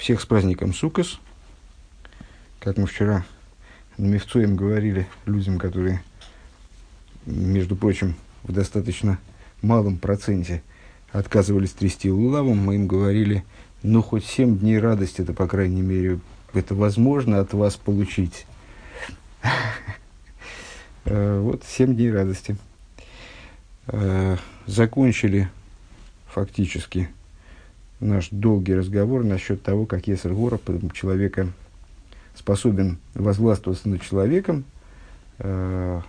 Всех с праздником Сукас. Как мы вчера на Мевцоем говорили людям, которые, между прочим, в достаточно малом проценте отказывались трясти лулавом, мы им говорили, ну, хоть семь дней радости, это, по крайней мере, это возможно от вас получить. Э, вот семь дней радости. Э, закончили фактически наш долгий разговор насчет того, как Есер человека, способен возгластвоваться над человеком, э,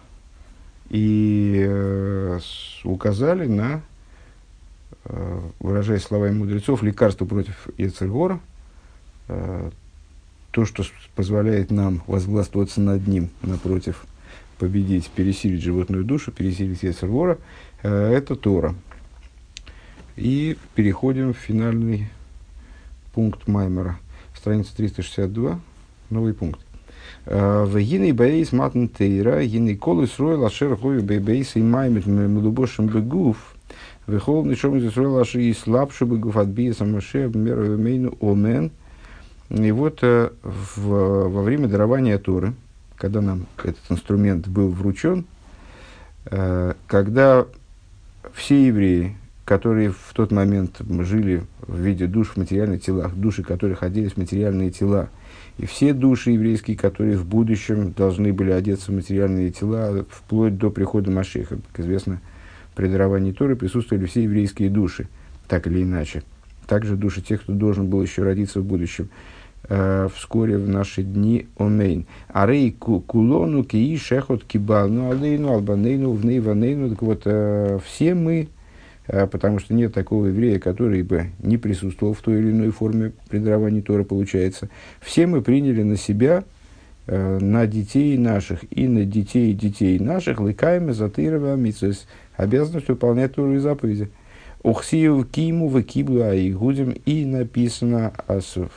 и э, указали на, э, выражаясь словами мудрецов, лекарство против Ецергора, э, то, что позволяет нам возгластвоваться над ним, напротив, победить, пересилить животную душу, пересилить Ецергора, э, это Тора. И переходим в финальный пункт Маймера. Страница 362, новый пункт. «Э, в гиней бейс матн тейра, гиней колы сроил ашер хою бейс и маймет млубошем бегуф, Вехол ничем не сроил ашер и слабшу бегуф от биеса маше меру мейну омен. И вот э, в, во время дарования Торы, когда нам этот инструмент был вручен, э, когда все евреи, которые в тот момент жили в виде душ в материальных телах, души, которых оделись в материальные тела, и все души еврейские, которые в будущем должны были одеться в материальные тела, вплоть до прихода Машеха. Как известно, при даровании Торы присутствовали все еврейские души, так или иначе. Также души тех, кто должен был еще родиться в будущем. Э, вскоре в наши дни омейн. Арей кулону кии шехот кибалну алейну албанейну внейванейну. Так вот, э, все мы, потому что нет такого еврея, который бы не присутствовал в той или иной форме предавания Тора, получается. Все мы приняли на себя, э, на детей наших и на детей детей наших, лыкаем затырова митсвес, обязанность выполнять Тору и заповеди. Ухсию киму в киблу а игудим и написано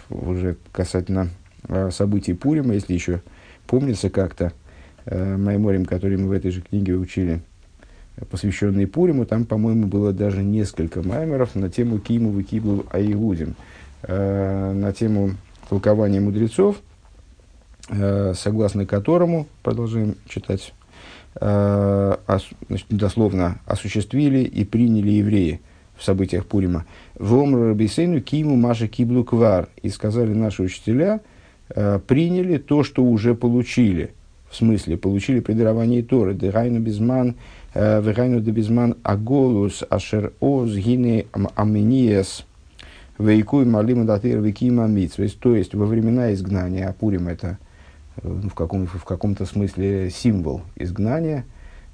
уже касательно а, событий Пурима, если еще помнится как-то, э, Майморим, который мы в этой же книге учили – посвященный Пуриму, там, по-моему, было даже несколько маймеров на тему Киму Викиблу Аигудим, э, на тему толкования мудрецов, э, согласно которому, продолжаем читать, э, дословно осуществили и приняли евреи в событиях Пурима. «Вомру Рабисейну Киму Маша Киблу Квар» и сказали наши учителя, э, приняли то, что уже получили, в смысле, получили предирование Торы, Дерайну Безман, Вегайну дебизман аголус ашер оз гине амениес вейкуй малима датыр викима митсвес. То есть во времена изгнания, Апурим это ну, в, каком, в каком-то смысле символ изгнания.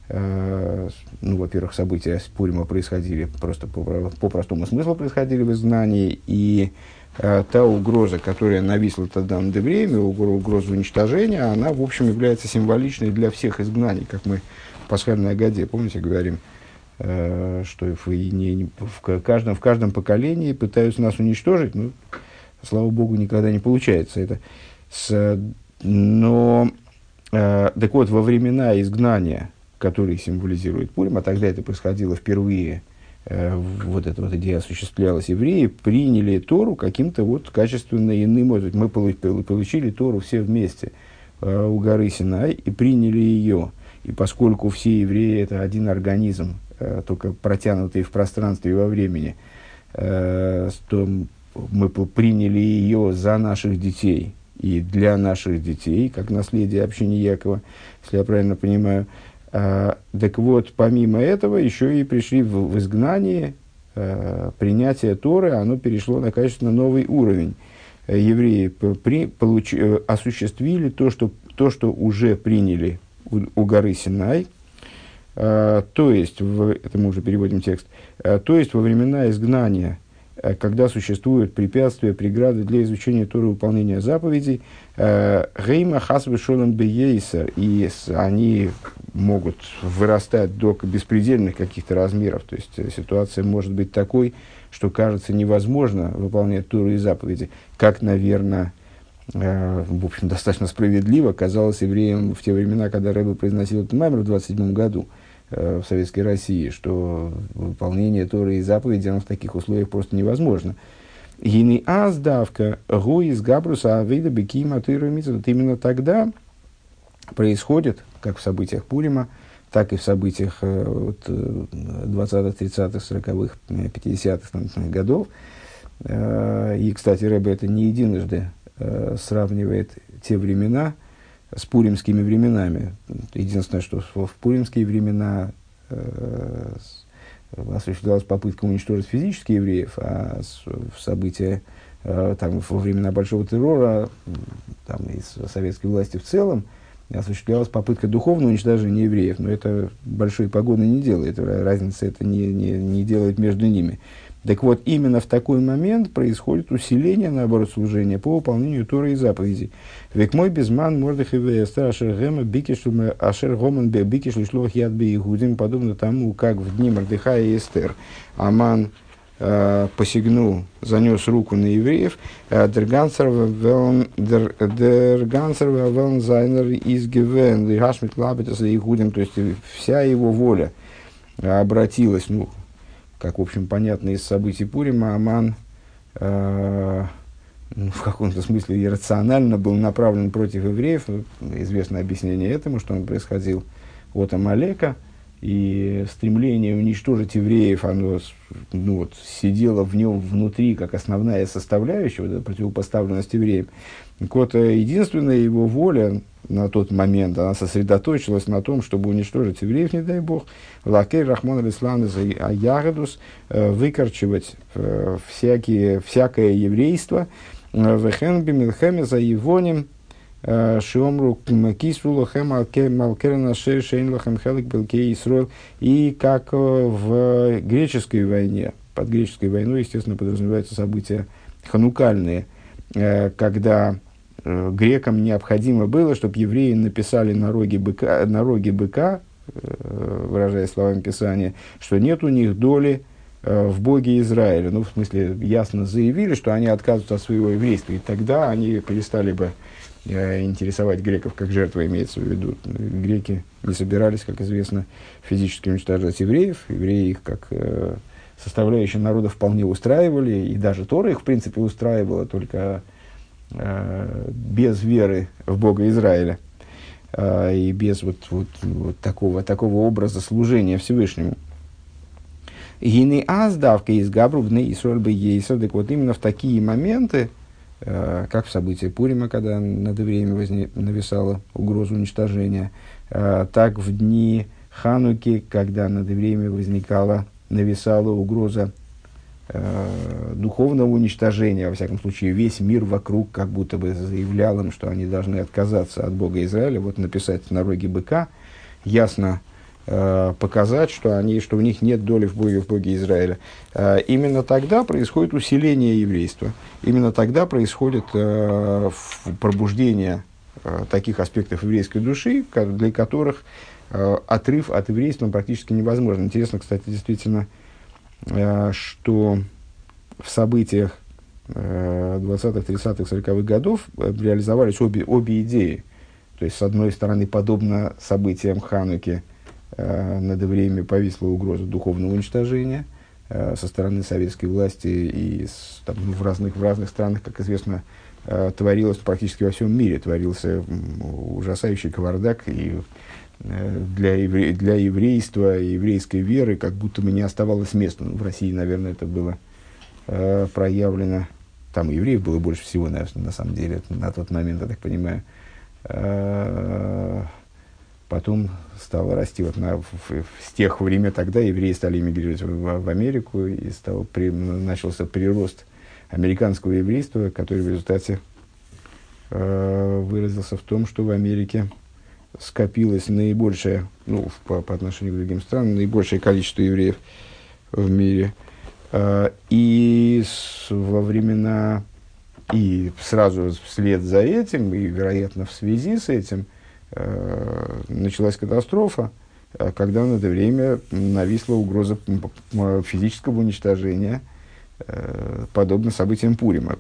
Э, ну, во-первых, события с Пурима происходили просто по, по простому смыслу происходили в изгнании, и э, та угроза, которая нависла тогда над время, угроза уничтожения, она, в общем, является символичной для всех изгнаний, как мы пасхальной Агаде, помните, говорим, э, что в, не, в, каждом, в каждом поколении пытаются нас уничтожить, ну, слава богу, никогда не получается это. С, но, э, так вот, во времена изгнания, которые символизирует Пурим, а тогда это происходило впервые, э, вот эта вот идея осуществлялась, евреи приняли Тору каким-то вот качественно иным, мы получили Тору все вместе э, у горы Синай и приняли ее и поскольку все евреи это один организм, э, только протянутый в пространстве и во времени, э, то мы приняли ее за наших детей и для наших детей, как наследие общины Якова, если я правильно понимаю. Э, так вот, помимо этого, еще и пришли в, в изгнание, э, принятие Торы, оно перешло на качественно новый уровень. Евреи при, получ, осуществили то что, то, что уже приняли у, горы Синай, э, то есть, в, это мы уже переводим текст, э, то есть во времена изгнания, э, когда существуют препятствия, преграды для изучения Торы выполнения заповедей, Гейма Хасвы Шолом Бейейсер, и они могут вырастать до беспредельных каких-то размеров, то есть ситуация может быть такой, что кажется невозможно выполнять Тору и заповеди, как, наверное, Э, в общем, достаточно справедливо казалось евреям в те времена, когда Рэбе произносил этот маймер в 27 году э, в Советской России, что выполнение Торы и заповеди оно в таких условиях просто невозможно. Гини аздавка гу из габруса авида бекима Вот именно тогда происходит, как в событиях Пурима, так и в событиях э, вот, 20-х, 30-х, 40-х, 50-х годов. Э, и, кстати, Рэбе это не единожды э, сравнивает те времена с пуримскими временами. Единственное, что в пуримские времена осуществлялась попытка уничтожить физических евреев, а в события там, во времена Большого террора там, из советской власти в целом – осуществлялась попытка духовного уничтожения евреев, но это большой погоды не делает, разница это не, не, не делает между ними. Так вот, именно в такой момент происходит усиление, наоборот, служения по выполнению Торы и заповедей. Век мой безман мордых и вестер ашер гема бикишлуме ашер гоман бе бикишлу шлох яд бе подобно тому, как в дни Мордыха и Эстер Аман Э, посягнул, занес руку на евреев, э, Дергансер велн зайнер из гевен, гашмит лабетас игудим, то есть вся его воля обратилась, ну, как, в общем, понятно из событий Пурима, Аман э, ну, в каком-то смысле иррационально был направлен против евреев. Известное объяснение этому, что он происходил от Амалека – и стремление уничтожить евреев, оно ну, вот, сидело в нем внутри как основная составляющая, вот эта противопоставленность евреям. Так вот, э, единственная его воля на тот момент, она сосредоточилась на том, чтобы уничтожить евреев, не дай бог, лакей рахмон алислан ягодус, э, выкорчевать э, всякие, всякое еврейство, вехен бимилхеме за Ивоним, Шиомру кисру лохем малкерна шейн лохем хелик белке Исруэл. И как в греческой войне, под греческой войной, естественно, подразумеваются события ханукальные, когда грекам необходимо было, чтобы евреи написали на роге быка, на роге быка выражая словами Писания, что нет у них доли в Боге Израиля. Ну, в смысле, ясно заявили, что они отказываются от своего еврейства, и тогда они перестали бы Э, интересовать греков как жертва имеется в виду. Греки не собирались, как известно, физически уничтожать евреев. Евреи их как э, составляющая народа вполне устраивали, и даже Тора их, в принципе, устраивала, только э, без веры в Бога Израиля э, и без вот, вот, вот такого, такого образа служения Всевышнему. Гины аздавка из Габрубны и Сольбы Ейса, так вот именно в такие моменты, Э, как в событии Пурима, когда над евреями возне... нависала угроза уничтожения, э, так в дни Хануки, когда над евреями возникала, нависала угроза э, духовного уничтожения, во всяком случае, весь мир вокруг как будто бы заявлял им, что они должны отказаться от Бога Израиля, вот написать на роге быка, ясно Э, показать, что, они, что у них нет доли в Боге, в Боге Израиля. Э, именно тогда происходит усиление еврейства. Именно тогда происходит э, пробуждение таких аспектов еврейской души, для которых отрыв от еврейства практически невозможен. Интересно, кстати, действительно, что в событиях 20-х, 30-х, 40-х годов реализовались обе, обе идеи. То есть, с одной стороны, подобно событиям Хануки, Э, над евреями повисла угроза духовного уничтожения э, со стороны советской власти и там, в, разных, в разных странах, как известно, э, творилось практически во всем мире, творился ужасающий кавардак, и для, евре, для еврейства еврейской веры как будто бы не оставалось места. Ну, в России, наверное, это было проявлено, там евреев было больше всего, наверное, на самом деле, на тот момент, я так понимаю. Потом стало расти вот на, в, в, с тех времен тогда евреи стали эмигрировать в, в Америку и стал, при, начался прирост американского еврейства, который в результате э, выразился в том, что в Америке скопилось наибольшее, ну, в, по, по отношению к другим странам, наибольшее количество евреев в мире. Э, и с, во времена, и сразу вслед за этим, и, вероятно, в связи с этим – началась катастрофа, э, когда на это время нависла угроза физического уничтожения, э, подобно событиям Пурима.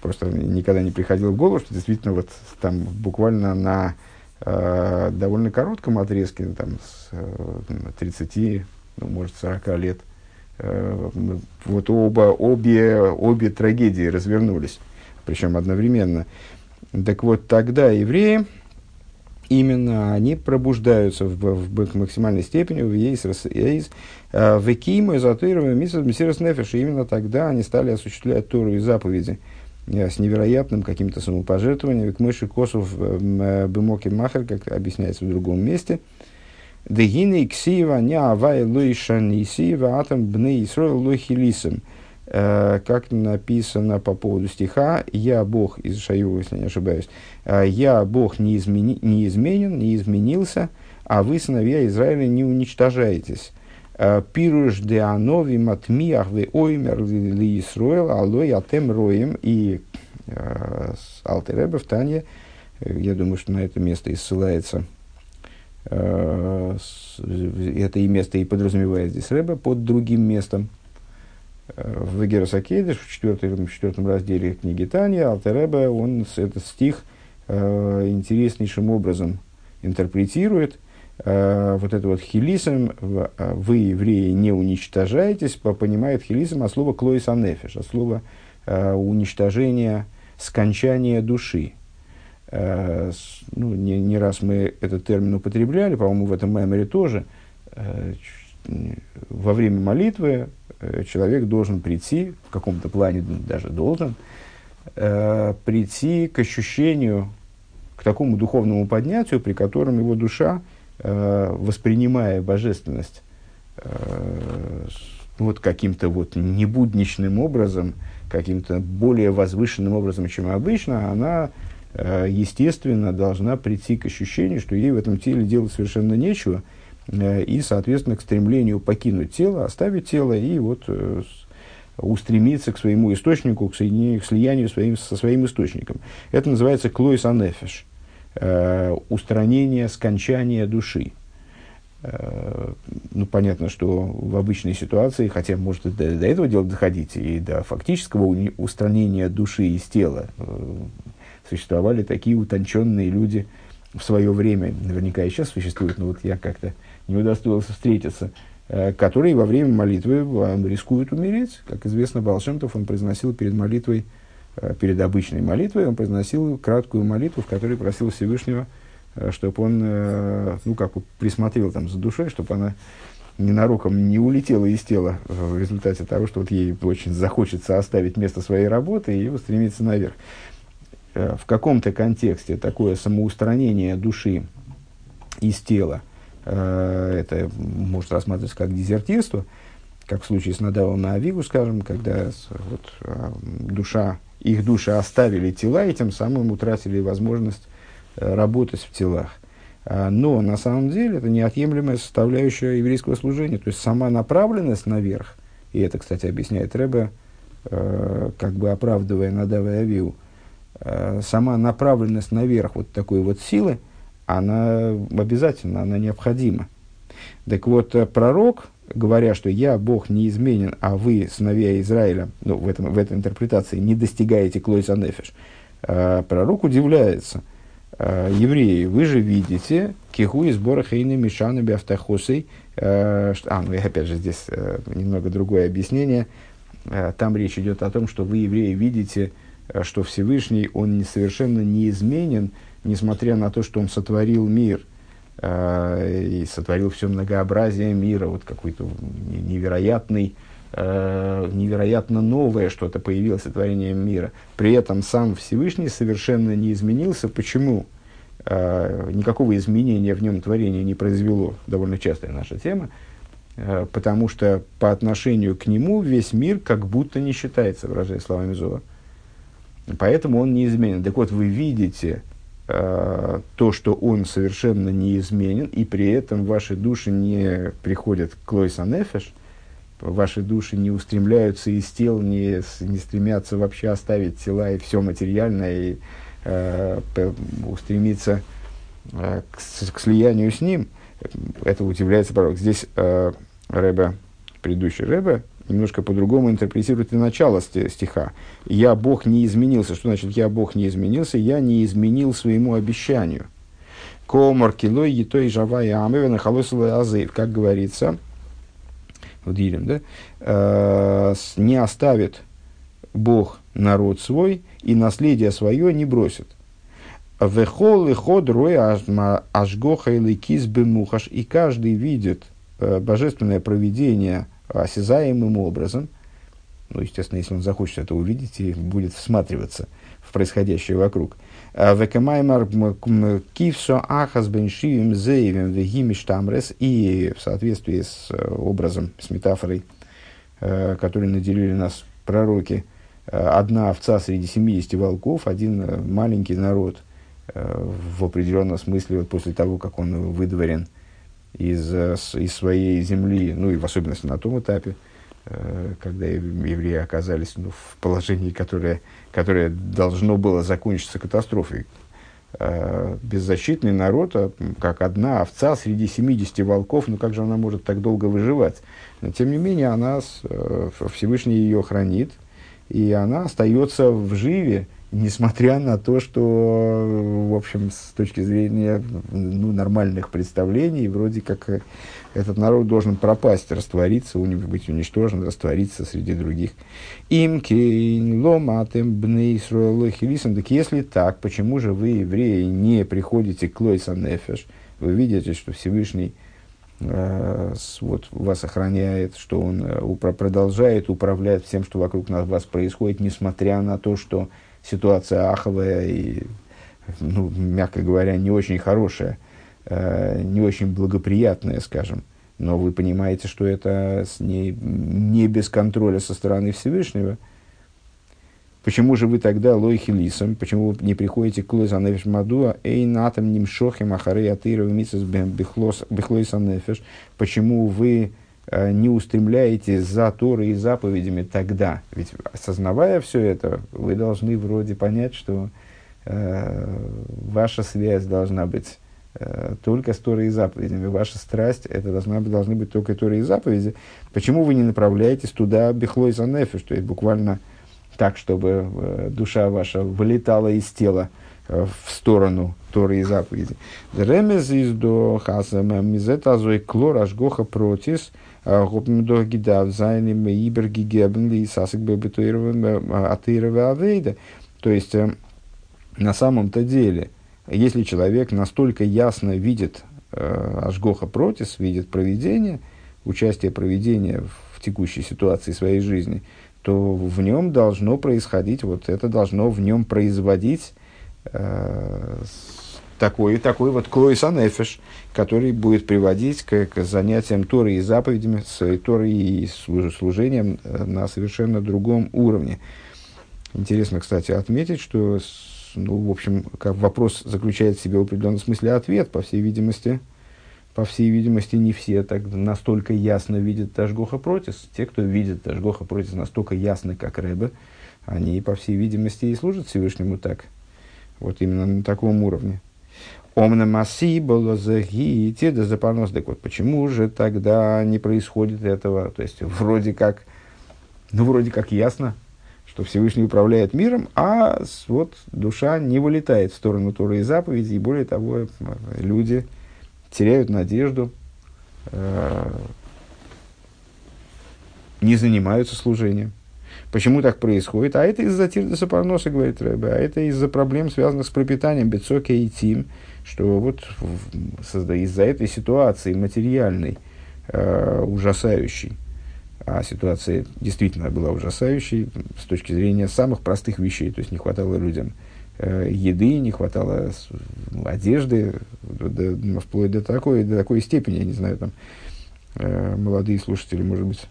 Просто никогда не приходило в голову, что действительно вот там буквально на э, довольно коротком отрезке, там, с э, 30, ну, может, 40 лет Э, вот оба, обе, обе трагедии развернулись, причем одновременно. Так вот, тогда евреи, именно они пробуждаются в, в, в максимальной степени в ейс, ейс, э, в экиму, эзотеровым, миссис нефеш, и именно тогда они стали осуществлять Тору и заповеди э, с невероятным каким-то самопожертвованием, к мыши косов бемоки махер, как объясняется в другом месте – Дегины ксива не авай луиша нисива атом бны Исроил лухилисом. Э, как написано по поводу стиха, я Бог, из Шаюва, если не ошибаюсь, «Э, я Бог не, измени, не изменен, не изменился, а вы, сыновья Израиля, не уничтожаетесь. «Э, Пируш де анови матмиах вы оймер ли Исроил, алой атем роем. И Алтереба в Тане, я думаю, что на это место и ссылается Э, это и место и подразумевает здесь Рэбе под другим местом. Э, в Герасакейдеш, в четвертом, в четвертом разделе книги Таня, Алтеребе, он этот стих э, интереснейшим образом интерпретирует. Э, вот это вот хилисом, вы, евреи, не уничтожаетесь, понимает хилисом от слова клоис анефиш, от слова э, уничтожения, скончания души. Ну, не, не раз мы этот термин употребляли, по-моему, в этом меморе тоже, во время молитвы э, человек должен прийти, в каком-то плане даже должен, прийти к ощущению, к такому духовному поднятию, при котором его душа, воспринимая божественность вот каким-то вот небудничным образом, каким-то более возвышенным образом, чем обычно, она Э, естественно, должна прийти к ощущению, что ей в этом теле делать совершенно нечего, э, и, соответственно, к стремлению покинуть тело, оставить тело и вот э, устремиться к своему источнику, к, соединению, к слиянию своим, со своим источником. Это называется клойс анефеш, устранение, скончание души. Ну, понятно, что в обычной ситуации, хотя может до, до этого дела доходить, и до фактического устранения души из тела, существовали такие утонченные люди в свое время, наверняка и сейчас существуют, но вот я как-то не удостоился встретиться, э, которые во время молитвы э, рискуют умереть. Как известно, Балшемтов, он произносил перед молитвой, э, перед обычной молитвой, он произносил краткую молитву, в которой просил Всевышнего, чтобы он, ну, как бы присмотрел там за душой, чтобы она ненароком не улетела из тела в результате того, что вот ей очень захочется оставить место своей работы и устремиться наверх. В каком-то контексте такое самоустранение души из тела, это может рассматриваться как дезертирство, как в случае с Надавом на Авигу, скажем, когда вот, э, душа, их души оставили тела и тем самым утратили возможность работать в телах. Но на самом деле это неотъемлемая составляющая еврейского служения, то есть сама направленность наверх, и это, кстати, объясняет Рэбе, как бы оправдывая Надава и Авигу, Э, сама направленность наверх вот такой вот силы, она обязательно, она необходима. Так вот, э, пророк, говоря, что я, Бог, неизменен, а вы, сыновья Израиля, ну, в, этом, в этой интерпретации, не достигаете клойса нефиш, э, пророк удивляется. Евреи, вы же видите, киху из бора хейны мишаны биавтахосой, а, ну и опять же здесь немного другое объяснение, там речь идет о том, что вы, евреи, видите, Э, что Всевышний, он совершенно неизменен, несмотря на то, что он сотворил мир э, и сотворил все многообразие мира, вот какой-то невероятный, э, невероятно новое что-то появилось сотворением мира. При этом сам Всевышний совершенно не изменился. Почему? Э, никакого изменения в нем творения не произвело, довольно частая наша тема, э, потому что по отношению к нему весь мир как будто не считается, выражая словами Зова. Поэтому он неизменен. Так вот, вы видите то, что он совершенно неизменен, и при этом ваши души не приходят к Лойса Нефеш, ваши души не устремляются из тел, не, не стремятся вообще оставить тела и все материальное, и э, устремиться э, к, к слиянию с ним. Это удивляется пророк. Здесь э, Рэбе, предыдущий Рэбе, немножко по-другому интерпретирует и начало стиха. «Я, Бог, не изменился». Что значит «я, Бог, не изменился»? «Я не изменил своему обещанию». Комар килой етой жава и амевен азыв. Как говорится в Дилем, да, э, не оставит Бог народ свой и наследие свое не бросит. Вехол и ход рой ажгоха или киз бемухаш. И каждый видит э, божественное проведение осязаемым образом. Ну, естественно, если он захочет это увидеть и будет всматриваться в происходящее вокруг. Векамаймар кивсо ахас беншивим зеевим вегимиш тамрес. И в соответствии с э, образом, с метафорой, э, которой наделили нас пророки, одна овца среди 70 волков, один маленький народ – Э, в определенном смысле вот после того, как он выдворен из, э, из своей земли, ну и в особенности на том этапе, э, когда евреи оказались ну, в положении, которое, которое должно было закончиться катастрофой. Беззащитный народ, а, как одна овца среди 70 волков, ну как же она может так долго выживать? Но тем не менее, она, Всевышний ее хранит, и она остается в живе, несмотря на то, что, в общем, с точки зрения ну, нормальных представлений, вроде как э, этот народ должен пропасть, раствориться, быть уничтожен, раствориться среди других. Им кейн ломатем бней Так если так, почему же вы, евреи, не приходите к Лойса Нефеш? Вы видите, что Всевышний э, вот, вас охраняет, что он э, продолжает управлять всем, что вокруг нас, вас происходит, несмотря на то, что ситуация аховая и, ну, мягко говоря, не очень хорошая, э, не очень благоприятная, скажем. Но вы понимаете, что это с ней не без контроля со стороны Всевышнего. Почему же вы тогда лойхи лисом, почему вы не приходите к лойса нефеш мадуа, эй натам нимшохим ахарей атыров митсас бехлойса нефеш, почему вы не устремляетесь за Торой и заповедями тогда. Ведь осознавая все это, вы должны вроде понять, что э, ваша связь должна быть э, только с Торой и заповедями. Ваша страсть, это должна должны быть только Торы и заповеди. Почему вы не направляетесь туда бихлой за нефиш, то есть буквально так, чтобы э, душа ваша вылетала из тела э, в сторону Торы и заповеди. Ремез из до хасама мизета зой клор ашгоха протис – Гопмдох гидав зайним ибер гигебен ли сасик атырова авейда. То есть, э, на самом-то деле, если человек настолько ясно видит э, Ашгоха Протис, видит проведение, участие проведения в текущей ситуации своей жизни, то в нем должно происходить, вот это должно в нем производить такой, такой вот клойса нефеш, который будет приводить к, к занятиям Торой и заповедями, с Торой и служением э, на совершенно другом уровне. Интересно, кстати, отметить, что, ну, в общем, как вопрос заключает в себе в определенном смысле ответ, по всей видимости, по всей видимости, не все так настолько ясно видят Ташгоха Протис. Те, кто видит Ташгоха Протис настолько ясно, как Рэбе, они, по всей видимости, и служат Всевышнему так. Вот именно на таком уровне. Омна масси было загите да запонос. Так вот, почему же тогда не происходит этого? То есть, вроде как, ну, вроде как ясно, что Всевышний управляет миром, а вот душа не вылетает в сторону Торы и заповедей, и более того, люди теряют надежду, э, не занимаются служением. Почему так происходит? А это из-за тирдоса парноса, говорит Рэбе, а это из-за проблем, связанных с пропитанием. Бецоки и тим, что вот из-за этой ситуации материальной, э, ужасающей, а ситуация действительно была ужасающей с точки зрения самых простых вещей, то есть не хватало людям э, еды, не хватало одежды, до, вплоть до такой, до такой степени, я не знаю, там, э, молодые слушатели, может быть,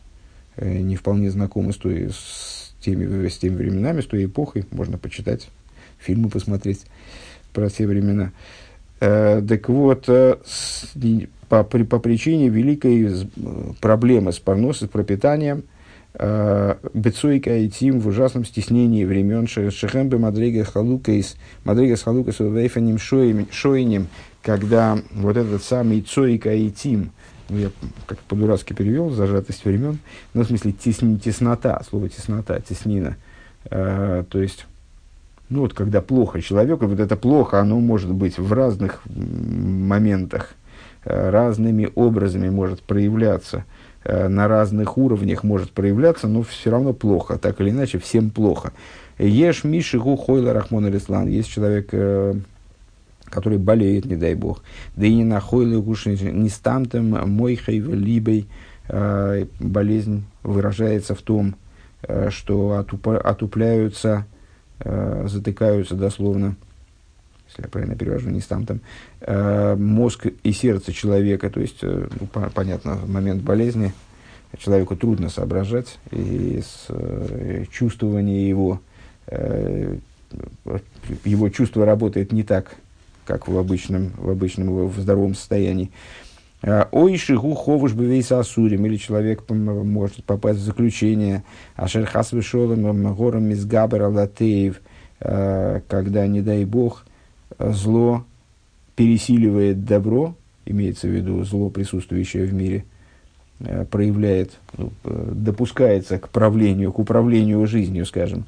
не вполне знакомы с, той, с, теми, с теми временами, с той эпохой, можно почитать, фильмы посмотреть про те времена. Э, так вот, э, с, по, при, по причине великой проблемы с парносом, с пропитанием, э, Бецуйка и Тим в ужасном стеснении времен Шехембе Мадрига Халукейс, Мадрига с Халукейс Вейфаним Шойним, когда вот этот самый Цойка и Тим, ну, я как по-дурацки перевел, зажатость времен, ну, в смысле тесни, теснота, слово теснота, теснина, э, то есть ну вот когда плохо человеку, вот это плохо, оно может быть в разных моментах, э, разными образами может проявляться. э, на разных уровнях может проявляться, но все равно плохо, так или иначе, всем плохо. Ешь Миши Гу Хойла Рахмон Алислан. Есть человек, э, который болеет, не дай бог. Да и не на Хойле Гуши, не стамтом Мойхой Либой. Э, болезнь выражается в том, э, что отупляются, э, затыкаются дословно если я правильно перевожу, не там, там э, мозг и сердце человека, то есть, ну, по, понятно, в момент болезни человеку трудно соображать, и с, чувствование его, его чувство работает не так, как в обычном, в обычном, в здоровом состоянии. А, Ой, шигу ховуш бевейса асурим, или человек может попасть в заключение, ашер хас вишолем гором мизгабер алатеев, э, когда, не дай бог, зло пересиливает добро, имеется в виду зло, присутствующее в мире, э, проявляет, ну, допускается к правлению, к управлению жизнью, скажем.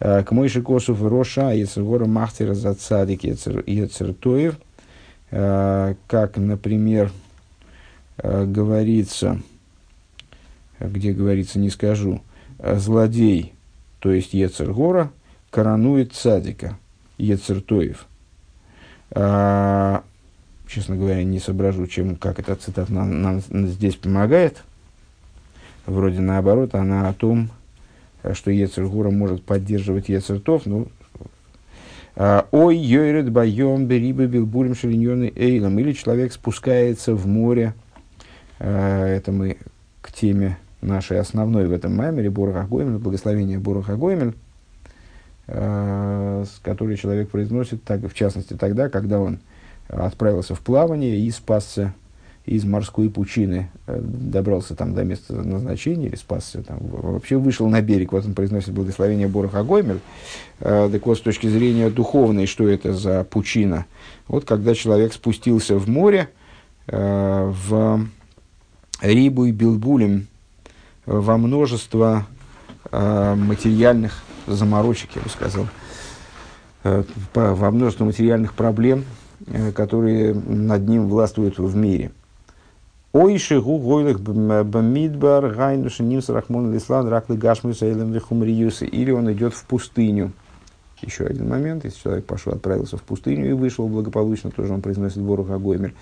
Э, к Мойши Косов Роша, Ецергора Махтера за Цадик Ецертоев, как, например, говорится, где говорится, не скажу, злодей, то есть Ецергора, коронует Цадика, Ецертоев – а, честно говоря, не соображу, чем, как эта цитата нам, нам здесь помогает. Вроде наоборот, она о том, что Ецергура может поддерживать Ецертов. Ну, а, Ой, йойрет байом берибы билбурим шелиньоны эйлом. Или человек спускается в море. А, это мы к теме нашей основной в этом маймере, Боруха Гоймель, благословение Гоймель. Э, который человек произносит, так, в частности, тогда, когда он отправился в плавание и спасся из морской пучины, э, добрался там до места назначения или спасся, там, вообще вышел на берег, вот он произносит благословение Боруха Гоймель. Э, так вот, с точки зрения духовной, что это за пучина? Вот когда человек спустился в море, в Рибу и Билбулем, во множество материальных заморочек, я бы сказал, э, во множестве материальных проблем, э, которые над ним властвуют в мире. Ойши гу гойлых бамидбар гайнуши нимс рахмон лислан раклы гашмус эйлем вихумриюсы. Или он идет в пустыню. Еще один момент. Если человек пошел, отправился в пустыню и вышел благополучно, тоже он произносит Борух Агоймер.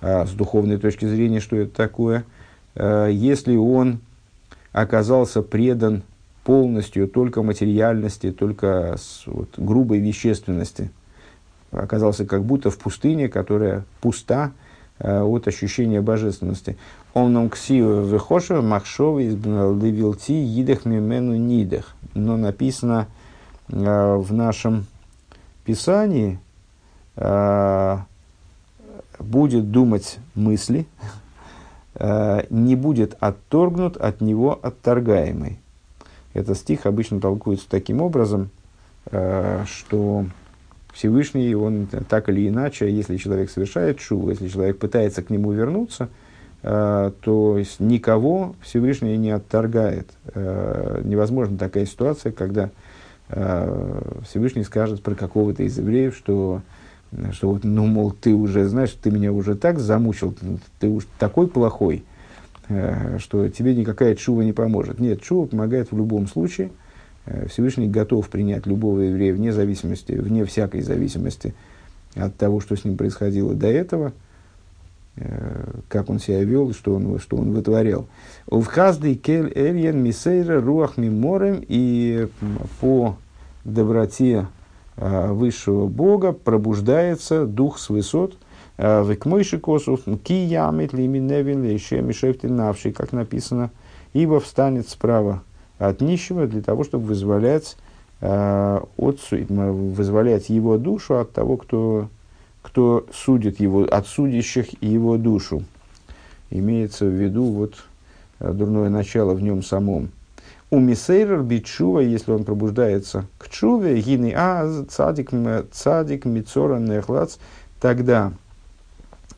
А с духовной точки зрения, что это такое? А, если он оказался предан полностью только материальности, только вот, грубой вещественности. Оказался как будто в пустыне, которая пуста от ощущения божественности. Он нам ксива выхошев махшов из левилти идах мимену нидах. Но написано э, в нашем писании, э, будет думать мысли, э, не будет отторгнут от него отторгаемый. Этот стих обычно толкуется таким образом, э, что Всевышний, он так или иначе, если человек совершает шуву, если человек пытается к нему вернуться, э, то есть никого Всевышний не отторгает. Э, невозможна такая ситуация, когда Всевышний скажет про какого-то из евреев, что, что вот, ну, мол, ты уже, знаешь, ты меня уже так замучил, ты уж такой плохой, Э, что тебе никакая чува не поможет. Нет, чува помогает в любом случае. Э, Всевышний готов принять любого еврея вне зависимости, вне всякой зависимости от того, что с ним происходило до этого, э, как он себя вел, что он, что он вытворял. Каждый кель эльен мисейра руах миморем и по доброте высшего Бога пробуждается дух с высот, Векмойши косов, ки ямит лиминевин лейше навший, как написано, ибо встанет справа от нищего для того, чтобы вызволять, э, от, вызволять его душу от того, кто, кто судит его, от судящих его душу. Имеется в виду вот э, дурное начало в нем самом. У Мисейрер Бичува, если он пробуждается к Чуве, гины а цадик, цадик мицора нехлац, тогда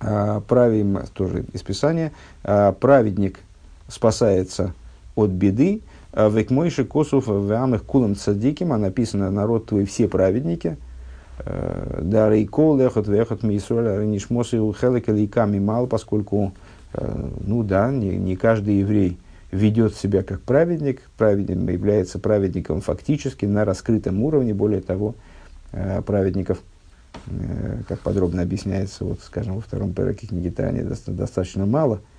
а, правим, тоже из Писания, праведник спасается от беды, а, век мойши косов в амых кулам цадиким, а написано, народ твой все праведники, да рейкол лехот вехот мисроль ренишмосы у хелека мал, поскольку ну да, не, не каждый еврей ведет себя как праведник, праведник является праведником фактически на раскрытом уровне, более того, праведников, как подробно объясняется, вот, скажем, во втором переке книги Тани, достаточно мало –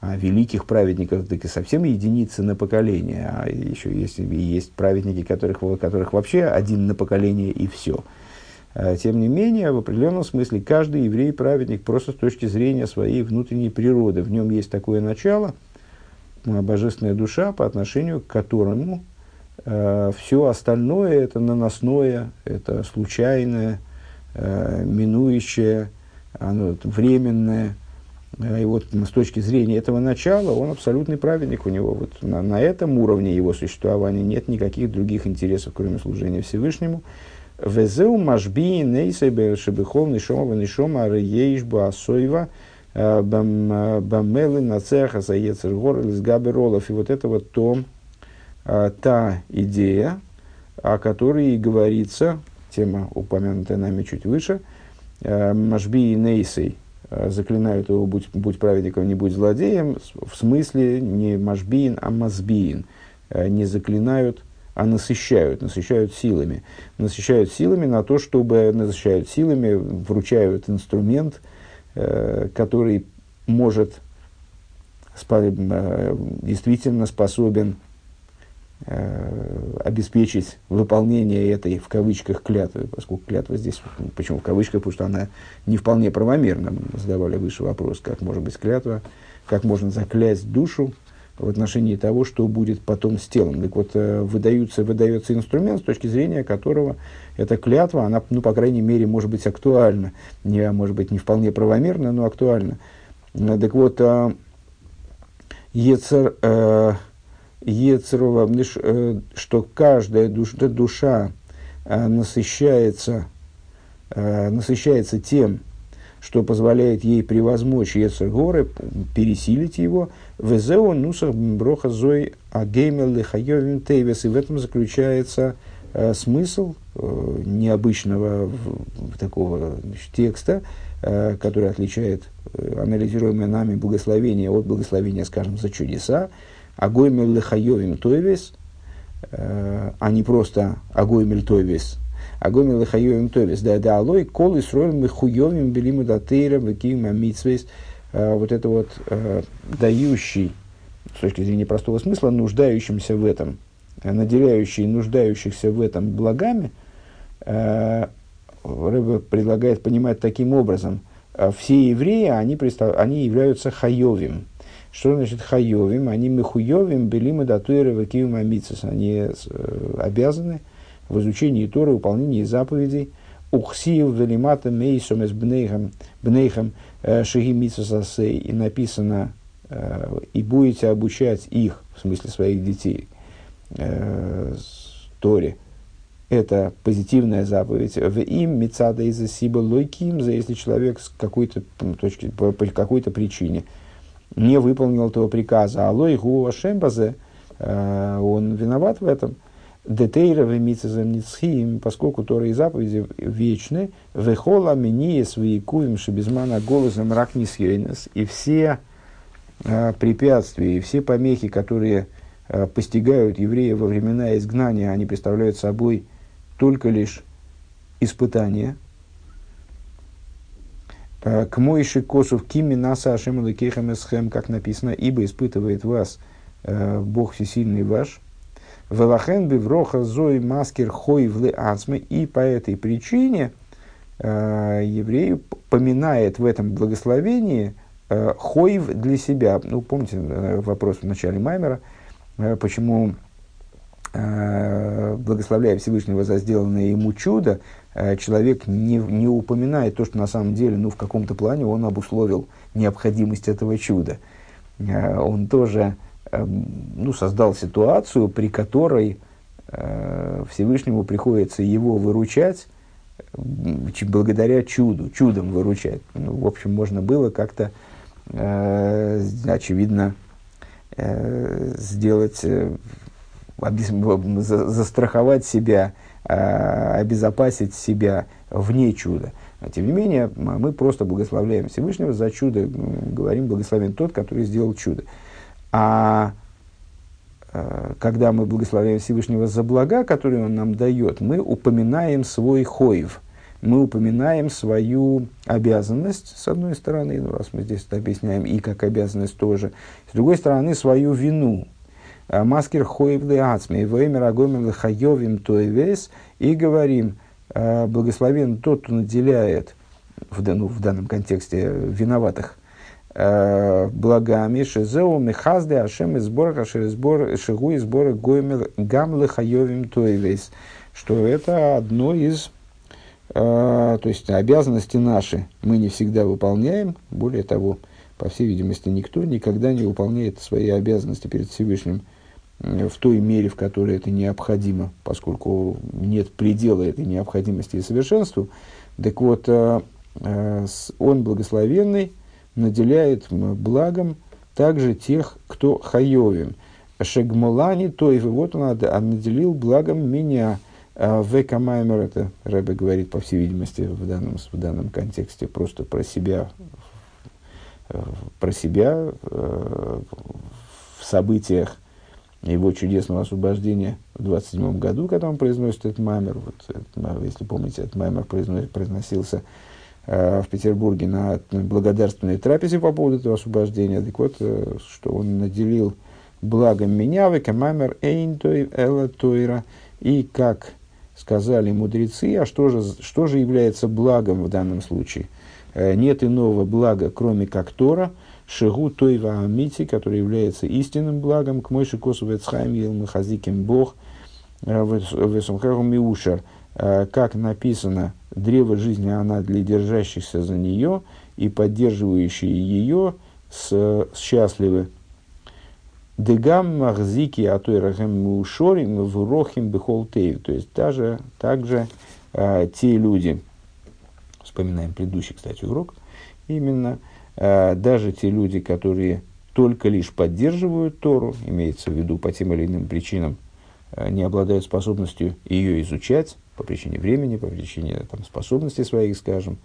а великих праведников, так и совсем единицы на поколение. А еще есть, есть праведники, которых, которых вообще один на поколение и все. А, тем не менее, в определенном смысле, каждый еврей праведник просто с точки зрения своей внутренней природы. В нем есть такое начало, а, божественная душа, по отношению к которому э, все остальное это наносное, это случайное, э, минующее, оно временное – и вот с точки зрения этого начала он абсолютный праведник. У него вот на, на этом уровне его существования нет никаких других интересов, кроме служения Всевышнему. Везеу машби нейсебе шебехов нишома нишома реейшбу асоева э, бамелы нацеха заецер гор ролов. И вот это вот то, э, та идея, о которой и говорится, тема, упомянутая нами чуть выше, э, машби нейсей, Э, заклинают его, будь, будь праведником, не будь злодеем, в смысле не машбиин, а мазбиин. Э, не заклинают, а насыщают, насыщают силами. Насыщают силами на то, чтобы насыщают силами, вручают инструмент, э, который может действительно способен Э, обеспечить выполнение этой, в кавычках, клятвы, поскольку клятва здесь, почему в кавычках, потому что она не вполне правомерна, мы задавали выше вопрос, как может быть клятва, как можно заклясть душу в отношении того, что будет потом с телом. Так вот, э, выдаются, выдается инструмент, с точки зрения которого эта клятва, она, ну, по крайней мере, может быть актуальна, не, может быть, не вполне правомерна, но актуальна. Так вот, э, Ецер, Ецерова, э, что каждая душа, душа э, насыщается, э, насыщается тем, что позволяет ей превозмочь Ецергоры, пересилить его, везео нусах броха зой агеймел лихайовим тейвес. И в этом заключается смысл необычного такого значит, текста, который отличает анализируемое нами благословение от благословения, скажем, за чудеса, Агоймель лехайовим тойвес, э, а не просто агоймель тойвес. Агоймель лехайовим тойвес. Да, да, алой кол и сроем мехуевим белиму датейра веким амитсвейс. Э, вот это вот э, дающий, с точки зрения простого смысла, нуждающимся в этом, наделяющий нуждающихся в этом благами, Рэбе предлагает понимать таким образом. Все евреи, они, они являются хайовим, что значит хайовим? Они мехуевим, белима датуэра вакиум амицис. Они э, обязаны в изучении Торы, выполнении заповедей. Ухсиев велимата мейсом с бнейхам, бнейхам э, шаги мицисасей. И написано, э, и будете обучать их, в смысле своих детей, Торе. Это позитивная заповедь. В им мецада из-за сиба лойким, если человек с какой-то точки, по, по какой-то причине – не выполнил этого приказа. Алой гуа шембазе, э, он виноват в этом. Детейра вемицезем ницхим, поскольку Торы и заповеди вечны, вехола миние свои кувим шебезмана голосом рак и все э, препятствия, и все помехи, которые э, постигают евреев во времена изгнания, они представляют собой только лишь испытания – Э, к Мойши Косов Кими Наса Ашем Лекехам Эсхем, как написано, ибо испытывает вас э, Бог Всесильный ваш. Велахен бивроха зой маскер хой вле. И по этой причине э, еврей поминает в этом благословении хойв для себя. Ну, помните вопрос в начале Маймера, почему благословляя Всевышнего за сделанное ему чудо, человек не, не упоминает то, что на самом деле, ну, в каком-то плане он обусловил необходимость этого чуда. Э, он тоже эм, ну, создал ситуацию, при которой э, Всевышнему приходится его выручать благодаря чуду, чудом выручать. Ну, в общем, можно было как-то, очевидно, сделать, застраховать себя обезопасить себя вне чуда. А тем не менее, мы просто благословляем Всевышнего за чудо, говорим благословен тот, который сделал чудо. А когда мы благословляем Всевышнего за блага, которые он нам дает, мы упоминаем свой хойв, мы упоминаем свою обязанность, с одной стороны, ну, раз мы здесь это объясняем, и как обязанность тоже, с другой стороны, свою вину. А, Маскер хойв леацми, веймер агомер лехайовим тоевес, и говорим, а, благословен тот, кто наделяет, в, ну, в данном контексте, виноватых, а, благами, шизеу, мехазде, ашем, и сбор, сбор, шигу, и сбор, гоймер, гам лехайовим тоевес, что это одно из то есть обязанности наши. Мы не всегда выполняем. Более того, по всей видимости, никто никогда не выполняет свои обязанности перед Всевышним в той мере, в которой это необходимо, поскольку нет предела этой необходимости и совершенству. Так вот, а, а, он благословенный наделяет благом также тех, кто хайовим. Шегмолани, то и вот он наделил благом меня – а Века Маймер, это Рэбе говорит, по всей видимости, в данном, в данном контексте, просто про себя, про себя э, в событиях его чудесного освобождения в 27 году, когда он произносит этот маймер, вот, если помните, этот маймер произносился э, в Петербурге на благодарственной трапезе по поводу этого освобождения, так вот, э, что он наделил благом меня, века маймер эйн той эла тойра, и как сказали мудрецы, а что же, что же является благом в данном случае? Э, нет иного блага, кроме как Тора, Шигу Тойва Амити, который является истинным благом, к Мойши Косу Вецхайм Елмахазиким Бог, э, Весумхару Миушар, э, как написано, древо жизни она для держащихся за нее и поддерживающие ее с, счастливы. Дегам махзики атуэрахем мушорим врохим бихолтею. То есть даже, также э, те люди, вспоминаем предыдущий, кстати, урок, именно даже те люди, которые только лишь поддерживают Тору, имеется в виду по тем или иным причинам, э, не обладают способностью ее изучать по причине времени, по причине там, способностей своих, скажем,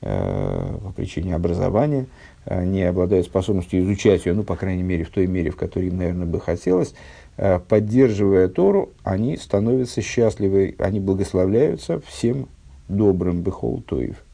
э, по причине образования, Э, не обладают способностью изучать ее, ну, по крайней мере, в той мере, в которой им, наверное, бы хотелось, э, поддерживая Тору, они становятся счастливы, они благословляются всем добрым Бехол Тоев.